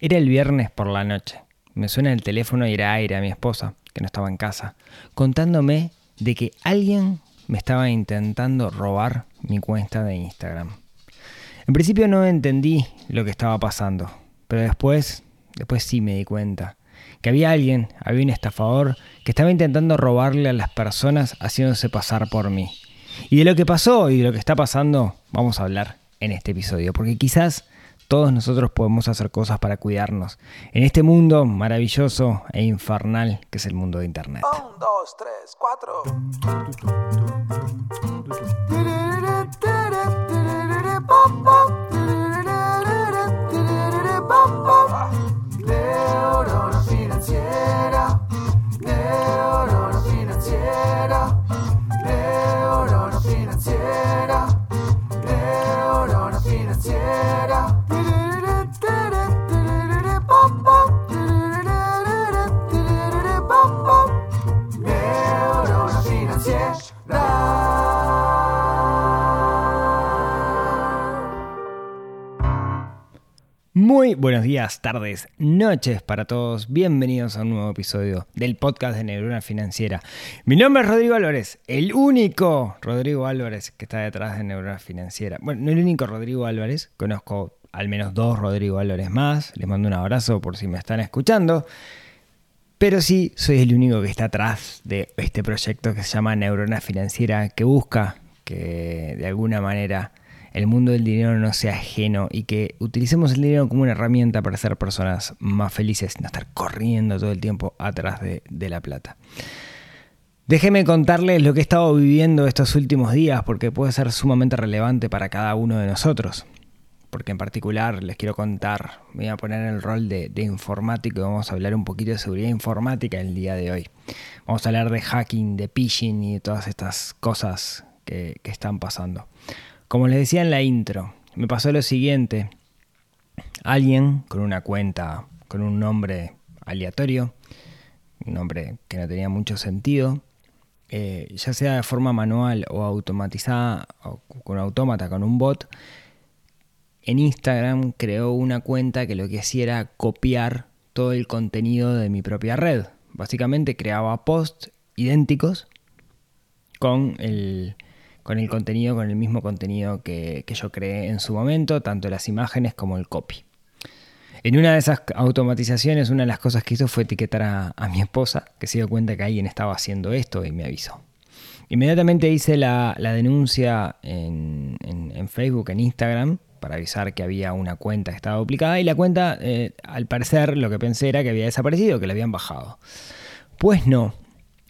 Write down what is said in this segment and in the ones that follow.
Era el viernes por la noche. Me suena el teléfono y era Aire, mi esposa, que no estaba en casa, contándome de que alguien me estaba intentando robar mi cuenta de Instagram. En principio no entendí lo que estaba pasando, pero después, después sí me di cuenta que había alguien, había un estafador que estaba intentando robarle a las personas haciéndose pasar por mí. Y de lo que pasó y de lo que está pasando vamos a hablar en este episodio, porque quizás todos nosotros podemos hacer cosas para cuidarnos en este mundo maravilloso e infernal que es el mundo de Internet. Un, dos, tres, cuatro. Tardes, noches para todos. Bienvenidos a un nuevo episodio del podcast de Neurona Financiera. Mi nombre es Rodrigo Álvarez, el único Rodrigo Álvarez que está detrás de Neurona Financiera. Bueno, no el único Rodrigo Álvarez, conozco al menos dos Rodrigo Álvarez más. Les mando un abrazo por si me están escuchando. Pero sí, soy el único que está atrás de este proyecto que se llama Neurona Financiera, que busca que de alguna manera el mundo del dinero no sea ajeno y que utilicemos el dinero como una herramienta para ser personas más felices, no estar corriendo todo el tiempo atrás de, la plata. Déjenme contarles lo que he estado viviendo estos últimos días porque puede ser sumamente relevante para cada uno de nosotros porque en particular les quiero contar, me voy a poner en el rol de, informático y vamos a hablar un poquito de seguridad informática el día de hoy. Vamos a hablar de hacking, de phishing y de todas estas cosas que están pasando. Como les decía en la intro, me pasó lo siguiente. Alguien con una cuenta, con un nombre aleatorio, un nombre que no tenía mucho sentido, eh, ya sea de forma manual o automatizada, o con autómata, con un bot, en Instagram creó una cuenta que lo que hacía era copiar todo el contenido de mi propia red. Básicamente creaba posts idénticos con el, con el contenido, con el mismo contenido que, yo creé en su momento, tanto las imágenes como el copy. En una de esas automatizaciones, una de las cosas que hizo fue etiquetar a, mi esposa, que se dio cuenta que alguien estaba haciendo esto y me avisó. Inmediatamente hice la, denuncia en, en, en Facebook, en Instagram, para avisar que había una cuenta que estaba duplicada y la cuenta, eh, al parecer, lo que pensé era que había desaparecido, que la habían bajado. Pues no.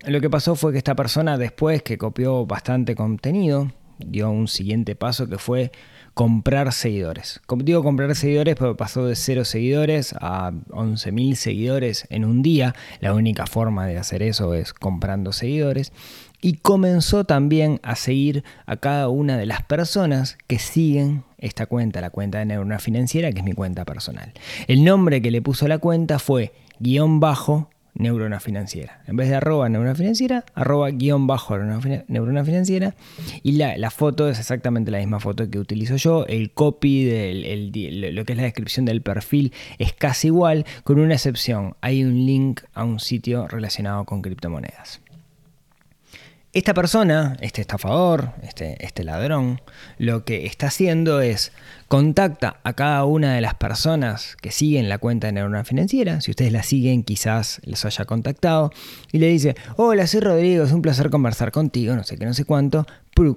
Lo que pasó fue que esta persona, después que copió bastante contenido, dio un siguiente paso que fue comprar seguidores. Digo comprar seguidores, pero pasó de 0 seguidores a 11.000 seguidores en un día. La única forma de hacer eso es comprando seguidores y comenzó también a seguir a cada una de las personas que siguen esta cuenta, la cuenta de Neurona Financiera, que es mi cuenta personal. El nombre que le puso a la cuenta fue guion bajo Neurona Financiera. En vez de arroba Neurona Financiera, arroba guion bajo Neurona Financiera. Y la, la, foto es exactamente la misma foto que utilizo yo. El copy, del, el, lo que es la descripción del perfil es casi igual, con una excepción. Hay un link a un sitio relacionado con criptomonedas. Esta persona, este estafador, este, este, ladrón, lo que está haciendo es contacta a cada una de las personas que siguen la cuenta de Neurona Financiera. Si ustedes la siguen, quizás les haya contactado. Y le dice, hola, soy Rodrigo, es un placer conversar contigo, no sé qué, no sé cuánto.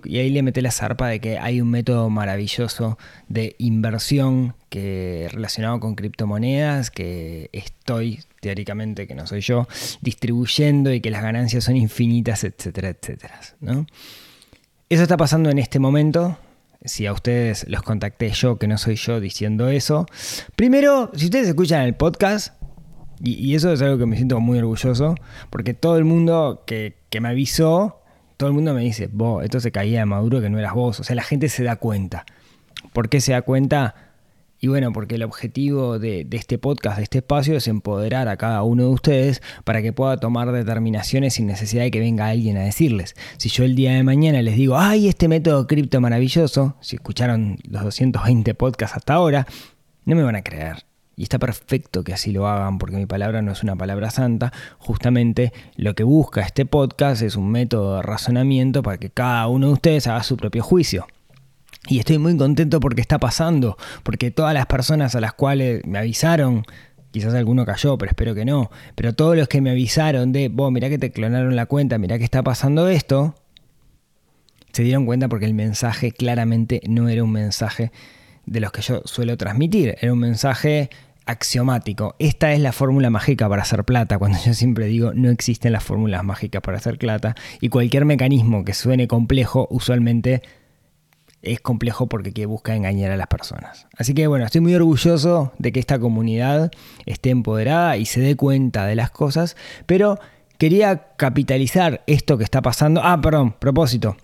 Y ahí le mete la zarpa de que hay un método maravilloso de inversión que, relacionado con criptomonedas que estoy teóricamente, que no soy yo, distribuyendo y que las ganancias son infinitas, etcétera, etcétera. ¿no? Eso está pasando en este momento. Si a ustedes los contacté yo, que no soy yo diciendo eso. Primero, si ustedes escuchan el podcast, y, eso es algo que me siento muy orgulloso, porque todo el mundo que, que me avisó, todo el mundo me dice, vos, esto se caía de Maduro que no eras vos. O sea, la gente se da cuenta. ¿Por qué se da cuenta? Y bueno, porque el objetivo de, este podcast, de este espacio, es empoderar a cada uno de ustedes para que pueda tomar determinaciones sin necesidad de que venga alguien a decirles. Si yo el día de mañana les digo, ay, este método cripto maravilloso, si escucharon los 220 podcasts hasta ahora, no me van a creer. y está perfecto que así lo hagan porque mi palabra no es una palabra santa, justamente lo que busca este podcast es un método de razonamiento para que cada uno de ustedes haga su propio juicio. Y estoy muy contento porque está pasando, porque todas las personas a las cuales me avisaron, quizás alguno cayó, pero espero que no, pero todos los que me avisaron de, vos, mirá que te clonaron la cuenta, mirá que está pasando esto, se dieron cuenta porque el mensaje claramente no era un mensaje de los que yo suelo transmitir, era un mensaje axiomático. Esta es la fórmula mágica para hacer plata, cuando yo siempre digo no existen las fórmulas mágicas para hacer plata y cualquier mecanismo que suene complejo usualmente es complejo porque busca engañar a las personas. Así que bueno, estoy muy orgulloso de que esta comunidad esté empoderada y se dé cuenta de las cosas, pero quería capitalizar esto que está pasando. Ah, perdón, propósito.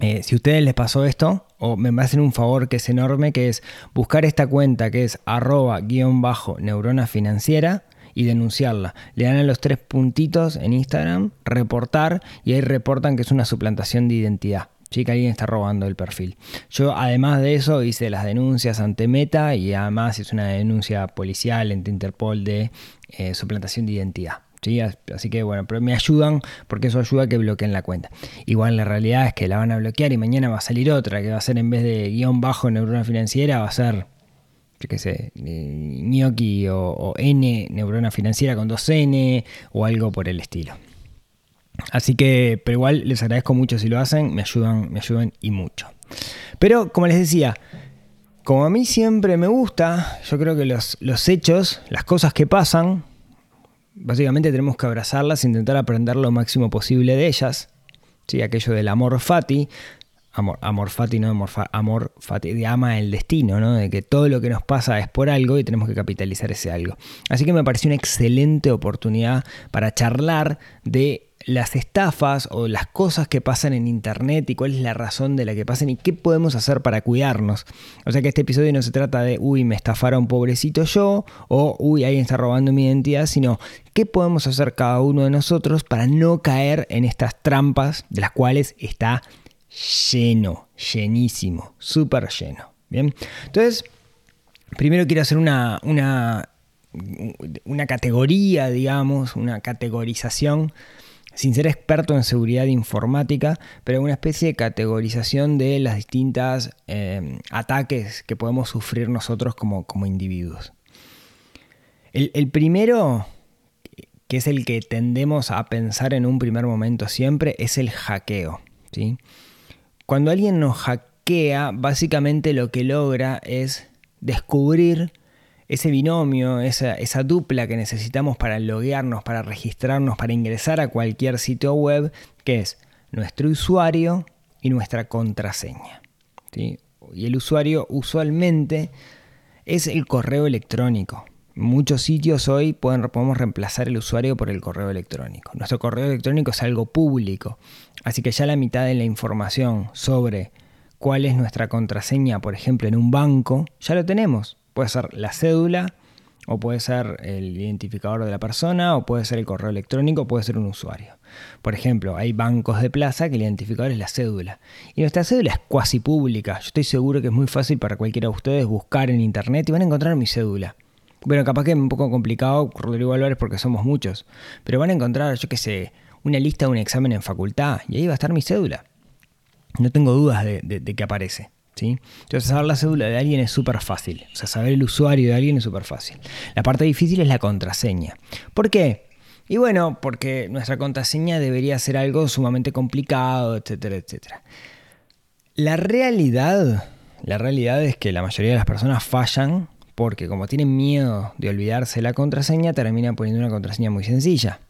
Eh, si a ustedes les pasó esto, o me hacen un favor que es enorme, que es buscar esta cuenta que es arroba guion bajo neurona financiera y denunciarla. Le dan a los tres puntitos en Instagram, reportar, y ahí reportan que es una suplantación de identidad. Sí, que alguien está robando el perfil. Yo, además de eso, hice las denuncias ante Meta y además hice una denuncia policial ante Interpol de eh, suplantación de identidad. Así que bueno, pero me ayudan porque eso ayuda a que bloqueen la cuenta. Igual la realidad es que la van a bloquear y mañana va a salir otra, que va a ser en vez de guion bajo neurona financiera, va a ser, yo qué sé, gnocchi o, N neurona financiera con dos N o algo por el estilo. Así que, pero igual les agradezco mucho si lo hacen, me ayudan, me ayudan y mucho. Pero como les decía, como a mí siempre me gusta, yo creo que los, los hechos, las cosas que pasan, básicamente tenemos que abrazarlas e intentar aprender lo máximo posible de ellas. ¿sí? Aquello del amor fati, amor, amor fati, no amor, amor fati, de ama el destino, ¿no? de que todo lo que nos pasa es por algo y tenemos que capitalizar ese algo. Así que me pareció una excelente oportunidad para charlar de las estafas o las cosas que pasan en internet y cuál es la razón de la que pasan y qué podemos hacer para cuidarnos. O sea que este episodio no se trata de, uy, me estafaron pobrecito yo o, uy, alguien está robando mi identidad, sino qué podemos hacer cada uno de nosotros para no caer en estas trampas de las cuales está lleno, llenísimo, súper lleno. Bien, entonces, primero quiero hacer una, una, una categoría, digamos, una categorización sin ser experto en seguridad informática, pero una especie de categorización de las distintas eh, ataques que podemos sufrir nosotros como, como individuos. El, primero, que es el que tendemos a pensar en un primer momento siempre, es el hackeo. ¿sí? Cuando alguien nos hackea, básicamente lo que logra es descubrir ese binomio, esa, dupla que necesitamos para loguearnos, para registrarnos, para ingresar a cualquier sitio web, que es nuestro usuario y nuestra contraseña. Y el usuario usualmente es el correo electrónico. Muchos sitios hoy pueden, podemos reemplazar el usuario por el correo electrónico. Nuestro correo electrónico es algo público, así que ya la mitad de la información sobre cuál es nuestra contraseña, por ejemplo, en un banco, ya lo tenemos. Puede ser la cédula, o puede ser el identificador de la persona, o puede ser el correo electrónico, o puede ser un usuario. Por ejemplo, hay bancos de plaza que el identificador es la cédula. Y nuestra cédula es cuasi pública. Yo estoy seguro que es muy fácil para cualquiera de ustedes buscar en internet y van a encontrar mi cédula. Bueno, capaz que es un poco complicado, Rodrigo Álvarez, porque somos muchos. Pero van a encontrar, yo qué sé, una lista de un examen en facultad y ahí va a estar mi cédula. No tengo dudas de, de que aparece. Entonces saber la cédula de alguien es súper fácil. O sea, saber el usuario de alguien es súper fácil. La parte difícil es la contraseña. ¿Por qué? Y bueno, porque nuestra contraseña debería ser algo sumamente complicado, etcétera, etcétera. La realidad, la realidad es que la mayoría de las personas fallan porque como tienen miedo de olvidarse la contraseña, terminan poniendo una contraseña muy sencilla.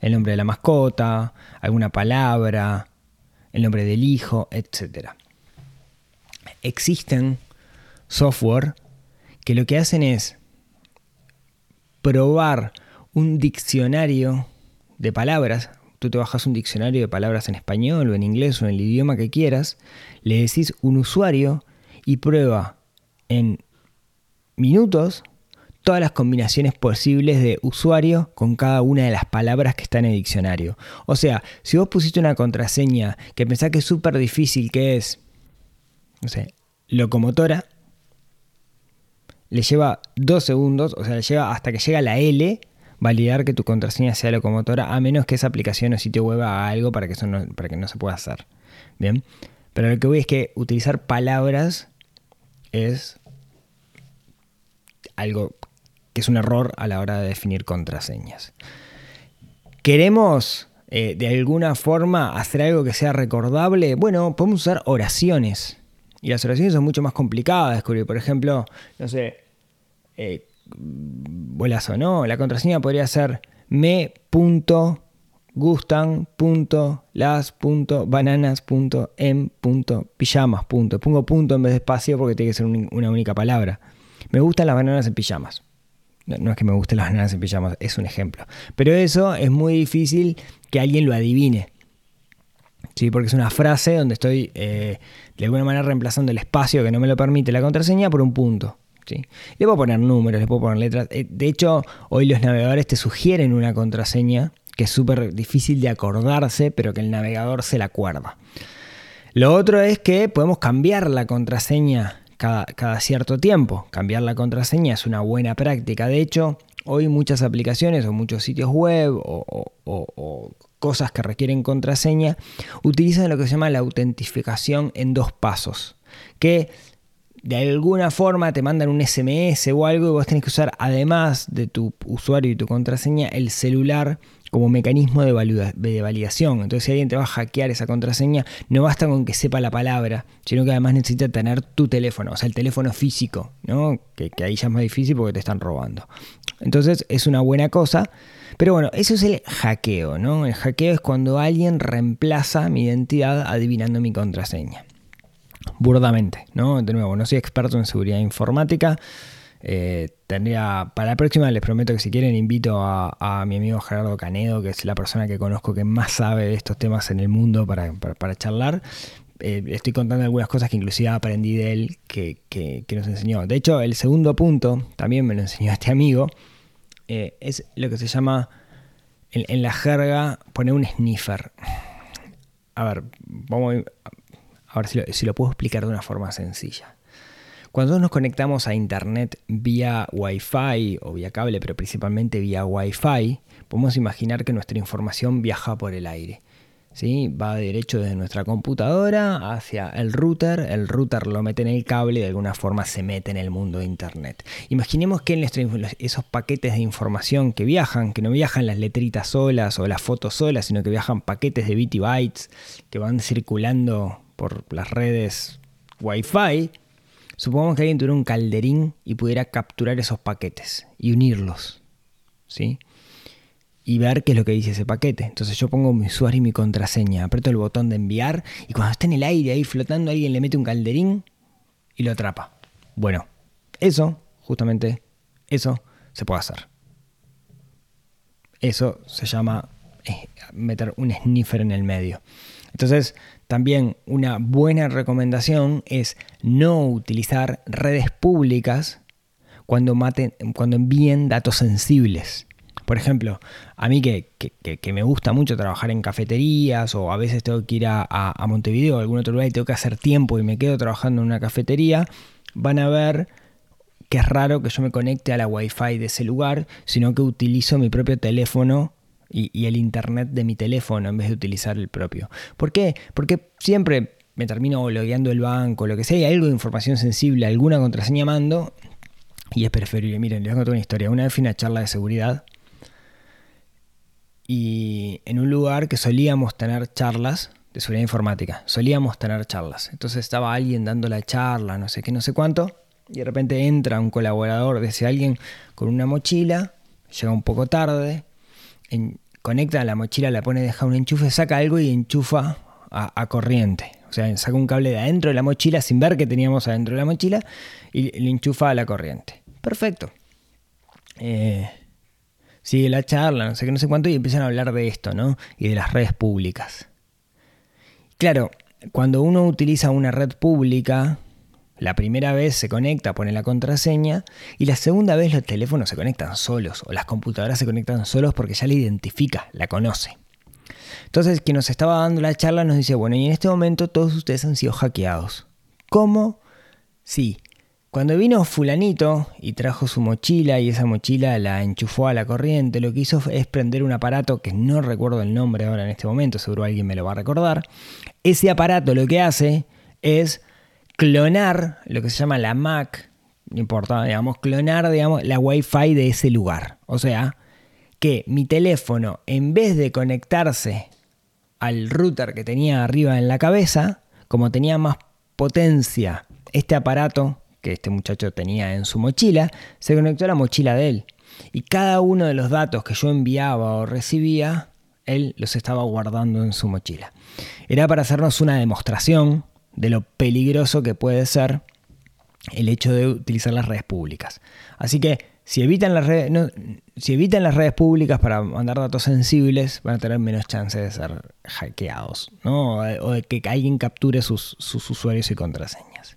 El nombre de la mascota, alguna palabra, el nombre del hijo, etcétera existen software que lo que hacen es probar un diccionario de palabras. Tú te bajas un diccionario de palabras en español o en inglés o en el idioma que quieras, le decís un usuario y prueba en minutos todas las combinaciones posibles de usuario con cada una de las palabras que están en el diccionario. O sea, si vos pusiste una contraseña que pensás que es súper difícil, que es no sé, locomotora, le lleva dos segundos, o sea, le lleva hasta que llega la L, validar que tu contraseña sea locomotora, a menos que esa aplicación o sitio web haga algo para que, eso no, para que no se pueda hacer. Bien, pero lo que voy es que utilizar palabras es algo que es un error a la hora de definir contraseñas. Queremos eh, de alguna forma hacer algo que sea recordable. Bueno, podemos usar oraciones. Y las oraciones son mucho más complicadas de descubrir. Por ejemplo, no sé, eh, bolazo, ¿no? La contraseña podría ser me.gustan.las.bananas.em.pijamas. Pongo punto en vez de espacio porque tiene que ser una única palabra. Me gustan las bananas en pijamas. No, es que me gusten las bananas en pijamas, es un ejemplo. Pero eso es muy difícil que alguien lo adivine. ¿Sí? Porque es una frase donde estoy eh, de alguna manera reemplazando el espacio que no me lo permite la contraseña por un punto. ¿sí? Le puedo poner números, le puedo poner letras. Eh, de hecho, hoy los navegadores te sugieren una contraseña que es súper difícil de acordarse, pero que el navegador se la acuerda. Lo otro es que podemos cambiar la contraseña cada, cierto tiempo. Cambiar la contraseña es una buena práctica. De hecho, hoy muchas aplicaciones o muchos sitios web o, cosas que requieren contraseña utilizan lo que se llama la autentificación en dos pasos. Que de alguna forma te mandan un SMS o algo y vos tenés que usar, además de tu usuario y tu contraseña, el celular como mecanismo de, validación. Entonces, si alguien te va a hackear esa contraseña, no basta con que sepa la palabra, sino que además necesita tener tu teléfono, o sea, el teléfono físico, ¿no? que, ahí ya es más difícil porque te están robando. Entonces, es una buena cosa. Pero bueno, eso es el hackeo, ¿no? El hackeo es cuando alguien reemplaza mi identidad adivinando mi contraseña. Burdamente, ¿no? De nuevo, no soy experto en seguridad informática, eh, tendría, para la próxima les prometo que si quieren invito a, mi amigo Gerardo Canedo, que es la persona que conozco que más sabe de estos temas en el mundo para, charlar. Eh, estoy contando algunas cosas que inclusive aprendí de él que, nos enseñó. De hecho, el segundo punto, también me lo enseñó este amigo, eh, es lo que se llama en, la jerga poner un sniffer. A ver, vamos a ver si lo puedo explicar de una forma sencilla. Cuando nos conectamos a Internet vía Wi-Fi o vía cable, pero principalmente vía Wi-Fi, podemos imaginar que nuestra información viaja por el aire. ¿Sí? Va derecho desde nuestra computadora hacia el router, el router lo mete en el cable y de alguna forma se mete en el mundo de Internet. Imaginemos que en esos paquetes de información que viajan, que no viajan las letritas solas o las fotos solas, sino que viajan paquetes de bit y bytes que van circulando por las redes Wi-Fi, Supongamos que alguien tuviera un calderín y pudiera capturar esos paquetes y unirlos, ¿sí? Y ver qué es lo que dice ese paquete. Entonces yo pongo mi usuario y mi contraseña, aprieto el botón de enviar y cuando está en el aire ahí flotando alguien le mete un calderín y lo atrapa. Bueno, eso, justamente, eso se puede hacer. Eso se llama eh, meter un sniffer en el medio. Entonces, también una buena recomendación es no utilizar redes públicas cuando, maten, cuando envíen datos sensibles. Por ejemplo, a mí que, me gusta mucho trabajar en cafeterías o a veces tengo que ir a, a, Montevideo o algún otro lugar y tengo que hacer tiempo y me quedo trabajando en una cafetería, van a ver que es raro que yo me conecte a la wifi de ese lugar, sino que utilizo mi propio teléfono y, el internet de mi teléfono en vez de utilizar el propio. ¿Por qué? Porque siempre me termino logueando el banco, lo que sea, y algo de información sensible, alguna contraseña mando, y es preferible. Miren, les contar una historia. Una vez fui a una charla de seguridad y en un lugar que solíamos tener charlas de seguridad informática, solíamos tener charlas. Entonces estaba alguien dando la charla, no sé qué, no sé cuánto, y de repente entra un colaborador de ese alguien con una mochila, llega un poco tarde, conecta la mochila, la pone, deja un enchufe, saca algo y enchufa a, corriente. O sea, saca un cable de adentro de la mochila sin ver que teníamos adentro de la mochila y le enchufa a la corriente. Perfecto. Eh, sigue la charla, no sé qué, no sé cuánto, y empiezan a hablar de esto, ¿no? Y de las redes públicas. Claro, cuando uno utiliza una red pública, la primera vez se conecta, pone la contraseña y la segunda vez los teléfonos se conectan solos o las computadoras se conectan solos porque ya la identifica, la conoce. Entonces, quien nos estaba dando la charla nos dice, bueno, y en este momento todos ustedes han sido hackeados. ¿Cómo? Sí, Cuando vino fulanito y trajo su mochila y esa mochila la enchufó a la corriente, lo que hizo es prender un aparato que no recuerdo el nombre ahora en este momento, seguro alguien me lo va a recordar. Ese aparato lo que hace es clonar lo que se llama la Mac, no importa, digamos, clonar digamos, la Wi-Fi de ese lugar. O sea, que mi teléfono, en vez de conectarse al router que tenía arriba en la cabeza, como tenía más potencia este aparato que este muchacho tenía en su mochila, se conectó a la mochila de él. Y cada uno de los datos que yo enviaba o recibía, él los estaba guardando en su mochila. Era para hacernos una demostración de lo peligroso que puede ser el hecho de utilizar las redes públicas. Así que si evitan las redes, si evitan las redes públicas para mandar datos sensibles, van a tener menos chances de ser hackeados, ¿no? o de que alguien capture sus, sus usuarios y contraseñas.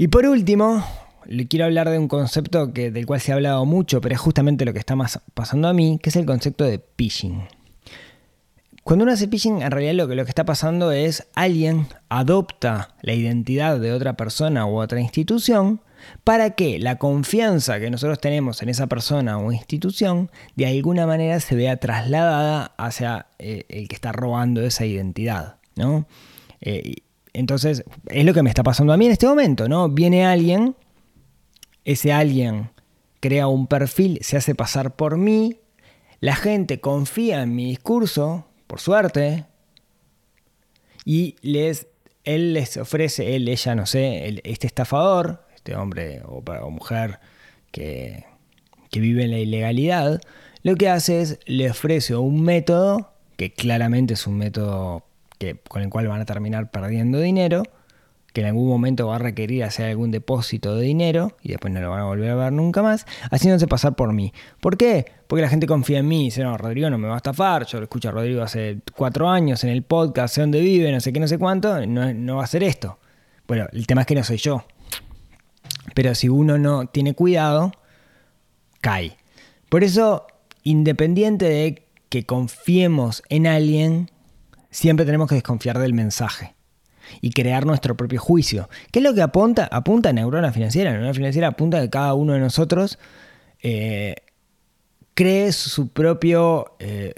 Y por último, le quiero hablar de un concepto que, del cual se ha hablado mucho, pero es justamente lo que está más pasando a mí, que es el concepto de phishing. Cuando uno hace phishing, en realidad lo que, lo que está pasando es alguien adopta la identidad de otra persona u otra institución para que la confianza que nosotros tenemos en esa persona o institución de alguna manera se vea trasladada hacia eh, el que está robando esa identidad. ¿no? Eh, entonces, es lo que me está pasando a mí en este momento, ¿no? Viene alguien, ese alguien crea un perfil, se hace pasar por mí, la gente confía en mi discurso, por suerte, y les, él les ofrece, él, ella, no sé, este estafador, este hombre o, mujer que, que vive en la ilegalidad, lo que hace es le ofrece un método que claramente es un método con el cual van a terminar perdiendo dinero, que en algún momento va a requerir hacer algún depósito de dinero y después no lo van a volver a ver nunca más, haciéndose pasar por mí. ¿Por qué? Porque la gente confía en mí dice, no, Rodrigo no me va a estafar, yo lo escucho a Rodrigo hace cuatro años en el podcast, sé dónde vive, no sé qué, no sé cuánto, no, no va a hacer esto. Bueno, el tema es que no soy yo. Pero si uno no tiene cuidado, cae. Por eso, independiente de que confiemos en alguien, siempre tenemos que desconfiar del mensaje y crear nuestro propio juicio. ¿Qué es lo que apunta? Apunta Neurona Financiera. Neurona Financiera apunta que cada uno de nosotros eh, cree su propio eh,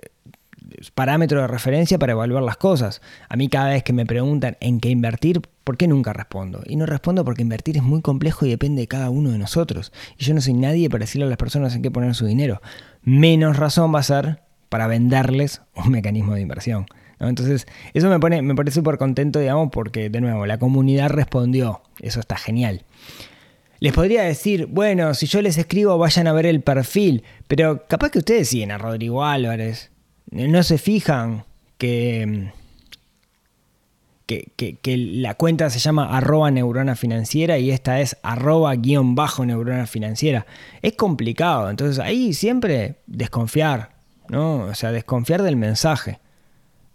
parámetro de referencia para evaluar las cosas. A mí cada vez que me preguntan en qué invertir, ¿por qué nunca respondo? Y no respondo porque invertir es muy complejo y depende de cada uno de nosotros. Y yo no soy nadie para decirle a las personas en qué poner su dinero. Menos razón va a ser para venderles un mecanismo de inversión. Entonces, eso me pone, me pone súper contento, digamos, porque de nuevo, la comunidad respondió. Eso está genial. Les podría decir, bueno, si yo les escribo, vayan a ver el perfil, pero capaz que ustedes siguen a Rodrigo Álvarez. No se fijan que, que, que, la cuenta se llama arroba neurona financiera y esta es arroba guion bajo neurona financiera. Es complicado, entonces ahí siempre desconfiar, ¿no? O sea, desconfiar del mensaje.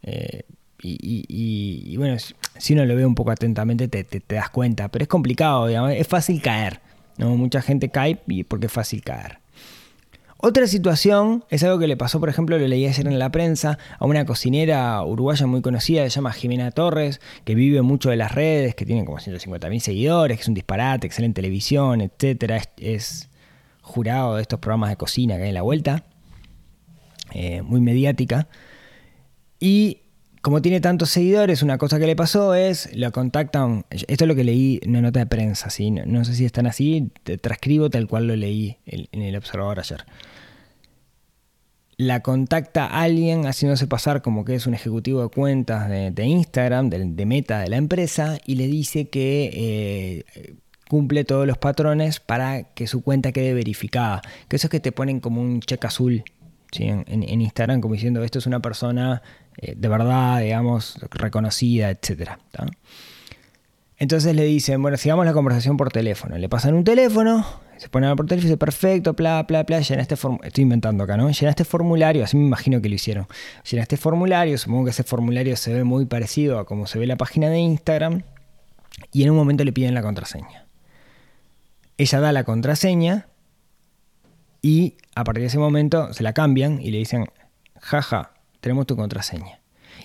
Eh, y, bueno, si uno lo ve un poco atentamente te, das cuenta, pero es complicado, es fácil caer. ¿no? Mucha gente cae porque es fácil caer. Otra situación es algo que le pasó, por ejemplo, lo leí ayer en la prensa, a una cocinera uruguaya muy conocida, se llama Jimena Torres, que vive mucho de las redes, que tiene como 150.000 seguidores, que es un disparate, excelente televisión, etc. Es, jurado de estos programas de cocina que hay en la vuelta, eh, muy mediática. Y como tiene tantos seguidores, una cosa que le pasó es, lo contactan, esto es lo que leí en una nota de prensa, ¿sí? no, sé si están así, te transcribo tal cual lo leí en el Observador ayer. La contacta alguien haciéndose pasar como que es un ejecutivo de cuentas de, Instagram, de, meta de la empresa, y le dice que eh, cumple todos los patrones para que su cuenta quede verificada. Que eso es que te ponen como un check azul en, Instagram, como diciendo esto es una persona eh, de verdad, digamos, reconocida, etc. Entonces le dicen, bueno, sigamos la conversación por teléfono. Le pasan un teléfono, se pone por teléfono y dice, perfecto, bla, bla, bla, llena este formulario. Estoy inventando acá, ¿no? Llena este formulario, así me imagino que lo hicieron. Llena este formulario, supongo que ese formulario se ve muy parecido a como se ve la página de Instagram. Y en un momento le piden la contraseña. Ella da la contraseña y a partir de ese momento se la cambian y le dicen, jaja, tenemos tu contraseña.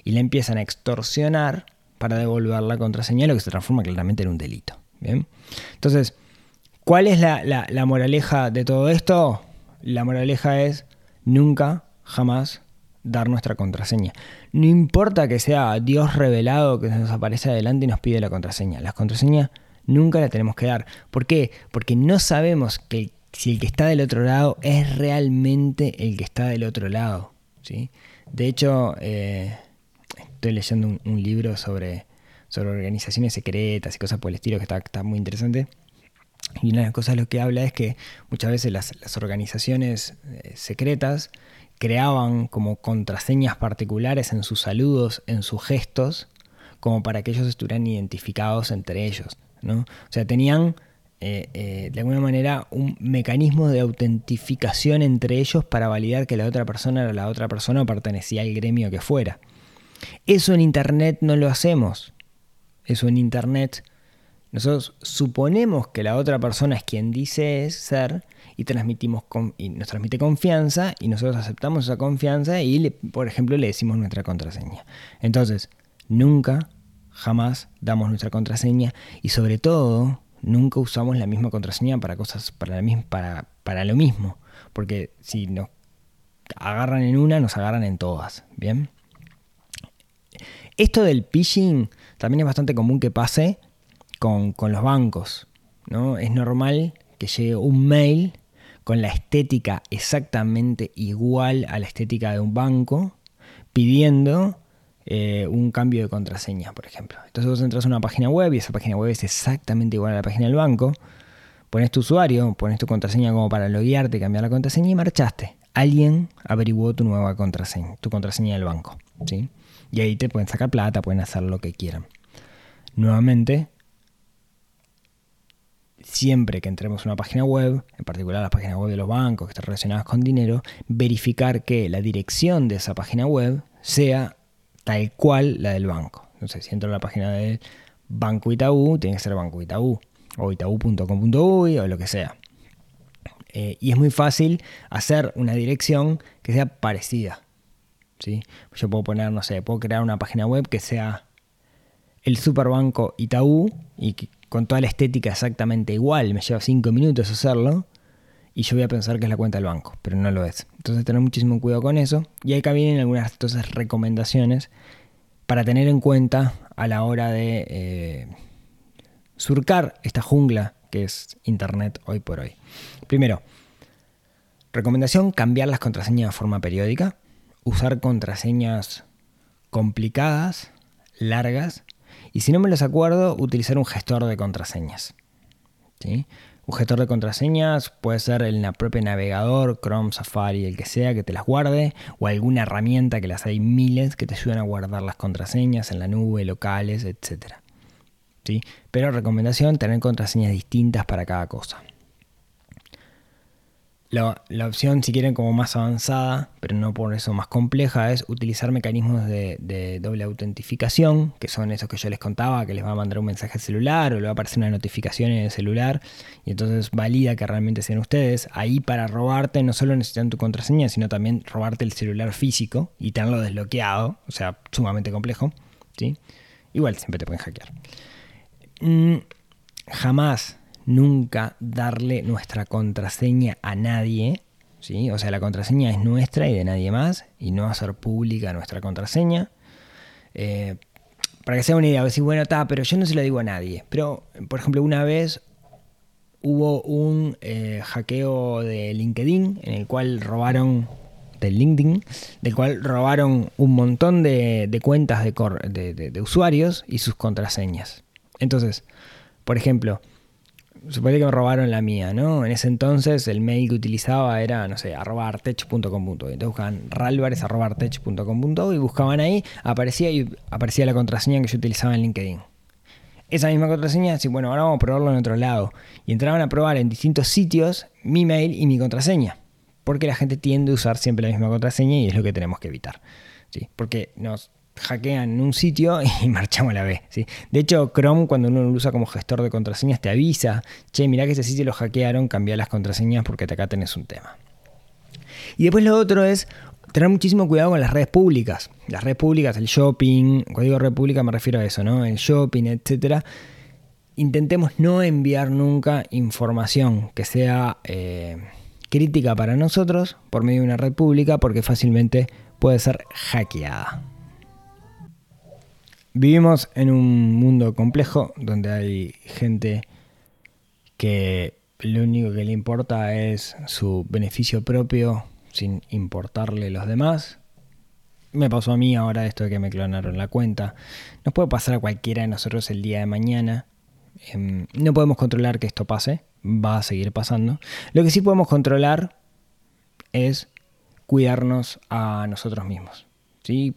Y le empiezan a extorsionar para devolver la contraseña, lo que se transforma claramente en un delito. ¿bien? Entonces, ¿Cuál es la, la- la moraleja de todo esto? La moraleja es nunca, jamás dar nuestra contraseña. No importa que sea Dios revelado que nos aparece adelante y nos pide la contraseña. La contraseña nunca la tenemos que dar. ¿Por qué? Porque no sabemos que si el que está del otro lado es realmente el que está del otro lado. ¿sí? De hecho, eh, estoy leyendo un, libro sobre, sobre organizaciones secretas y cosas por el estilo que está, está muy interesante. Y una de las cosas lo que habla es que muchas veces las, las organizaciones eh, secretas creaban como contraseñas particulares en sus saludos, en sus gestos, como para que ellos estuvieran identificados entre ellos. ¿no? O sea, tenían eh, eh, de alguna manera un mecanismo de autentificación entre ellos para validar que la otra persona era la otra persona o pertenecía al gremio que fuera. Eso en Internet no lo hacemos. Eso en Internet nosotros suponemos que la otra persona es quien dice es ser y transmitimos y nos transmite confianza y nosotros aceptamos esa confianza y por ejemplo le decimos nuestra contraseña. Entonces, nunca, jamás damos nuestra contraseña y sobre todo nunca usamos la misma contraseña para cosas para, la para lo mismo, porque si nos agarran en una, nos agarran en todas, ¿bien? Esto del phishing también es bastante común que pase con, con los bancos. ¿no? Es normal que llegue un mail con la estética exactamente igual a la estética de un banco, pidiendo eh, un cambio de contraseña, por ejemplo. Entonces vos entras a una página web y esa página web es exactamente igual a la página del banco. Pones tu usuario, pones tu contraseña como para loguearte, cambiar la contraseña y marchaste. Alguien averiguó tu nueva contraseña, tu contraseña del banco. ¿sí? Y ahí te pueden sacar plata, pueden hacer lo que quieran. Nuevamente, siempre que entremos a una página web, en particular las páginas web de los bancos que están relacionadas con dinero, verificar que la dirección de esa página web sea tal cual la del banco. Entonces, si entro a la página del Banco Itaú, tiene que ser Banco Itaú, o itaú.com.uy, o lo que sea. Eh, y es muy fácil hacer una dirección que sea parecida. ¿sí? Yo puedo poner, no sé, puedo crear una página web que sea el Superbanco Itaú y con toda la estética exactamente igual, me lleva 5 minutos hacerlo y yo voy a pensar que es la cuenta del banco, pero no lo es. Entonces tener muchísimo cuidado con eso y acá vienen algunas entonces recomendaciones para tener en cuenta a la hora de eh, surcar esta jungla que es Internet hoy por hoy. Primero, recomendación, cambiar las contraseñas de forma periódica, usar contraseñas complicadas, largas, y si no me los acuerdo, utilizar un gestor de contraseñas. ¿sí? Un gestor de contraseñas puede ser el propio navegador, Chrome, Safari, el que sea, que te las guarde, o alguna herramienta que las hay miles que te ayudan a guardar las contraseñas en la nube, locales, etc. ¿sí? Pero recomendación, tener contraseñas distintas para cada cosa. La, la opción, si quieren, como más avanzada, pero no por eso más compleja, es utilizar mecanismos de, doble autentificación, que son esos que yo les contaba, que les va a mandar un mensaje al celular o le va a aparecer una notificación en el celular, y entonces valida que realmente sean ustedes. Ahí para robarte no solo necesitan tu contraseña, sino también robarte el celular físico y tenerlo desbloqueado, o sea, sumamente complejo. ¿sí? Igual siempre te pueden hackear. Mm, jamás nunca darle nuestra contraseña a nadie. ¿sí? O sea, la contraseña es nuestra y de nadie más. Y no hacer pública nuestra contraseña. Eh, para que sea una idea, decir, bueno, está, pero yo no se lo digo a nadie. Pero, por ejemplo, una vez hubo un eh, hackeo de LinkedIn en el cual robaron del LinkedIn, del cual robaron un montón de, de cuentas de, de usuarios y sus contraseñas. Entonces, por ejemplo, supone que me robaron la mía, ¿no? En ese entonces el mail que utilizaba era, no sé, arroba artech.com.uy. Entonces buscaban ralvares arroba y buscaban ahí, aparecía y aparecía la contraseña que yo utilizaba en LinkedIn. Esa misma contraseña, sí, bueno, ahora vamos a probarlo en otro lado. Y entraban a probar en distintos sitios mi mail y mi contraseña. Porque la gente tiende a usar siempre la misma contraseña y es lo que tenemos que evitar. ¿sí? Porque nos hackean un sitio y marchamos a la B. De hecho, Chrome, cuando uno lo usa como gestor de contraseñas, te avisa, che, mirá que ese sitio lo hackearon, cambia las contraseñas porque acá tenés un tema. Y después lo otro es tener muchísimo cuidado con las redes públicas. Las redes públicas, el shopping, cuando digo red pública me refiero a eso, ¿no? El shopping, etcétera. intentemos no enviar nunca información que sea eh, crítica para nosotros por medio de una red pública porque fácilmente puede ser hackeada. Vivimos en un mundo complejo donde hay gente que lo único que le importa es su beneficio propio sin importarle los demás. Me pasó a mí ahora esto de que me clonaron la cuenta. Nos puede pasar a cualquiera de nosotros el día de mañana. Em, no podemos controlar que esto pase, va a seguir pasando. Lo que sí podemos controlar es cuidarnos a nosotros mismos.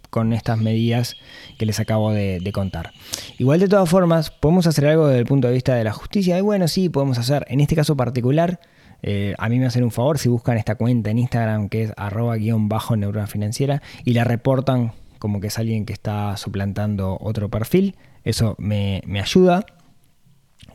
Con estas medidas que les acabo de, contar. Igual de todas formas, podemos hacer algo desde el punto de vista de la justicia. Y bueno, sí, podemos hacer, en este caso particular, eh, a mí me hacen un favor si buscan esta cuenta en Instagram que es arroba guion bajo neurona financiera y la reportan como que es alguien que está suplantando otro perfil. Eso me, ayuda.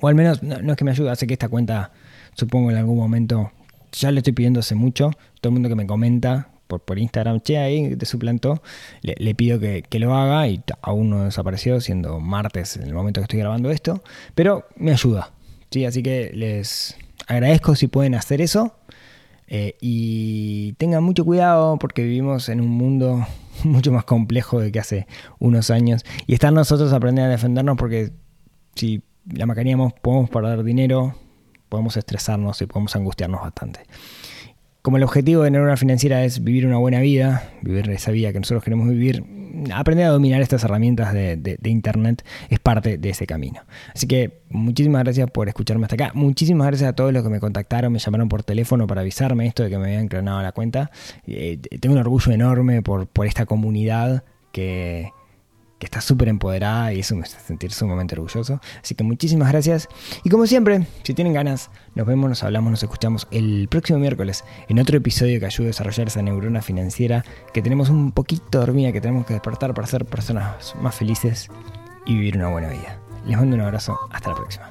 O al menos, no, no, es que me ayude, hace que esta cuenta, supongo en algún momento, ya le estoy pidiendo hace mucho. Todo el mundo que me comenta por, Instagram, che, ahí te suplantó, le, pido que, lo haga y aún no desapareció, siendo martes en el momento que estoy grabando esto, pero me ayuda. ¿sí? Así que les agradezco si pueden hacer eso. Eh, y tengan mucho cuidado porque vivimos en un mundo mucho más complejo de que hace unos años. Y estar nosotros aprendiendo a defendernos porque si la macaneamos podemos perder dinero, podemos estresarnos y podemos angustiarnos bastante como el objetivo de Neurona Financiera es vivir una buena vida, vivir esa vida que nosotros queremos vivir, aprender a dominar estas herramientas de, Internet es parte de ese camino. Así que muchísimas gracias por escucharme hasta acá. Muchísimas gracias a todos los que me contactaron, me llamaron por teléfono para avisarme esto de que me habían clonado la cuenta. Eh, tengo un orgullo enorme por, por esta comunidad que, que está súper empoderada y eso me hace sentir sumamente orgulloso. Así que muchísimas gracias. Y como siempre, si tienen ganas, nos vemos, nos hablamos, nos escuchamos el próximo miércoles en otro episodio que ayude a desarrollar esa neurona financiera que tenemos un poquito dormida, que tenemos que despertar para ser personas más felices y vivir una buena vida. Les mando un abrazo, hasta la próxima.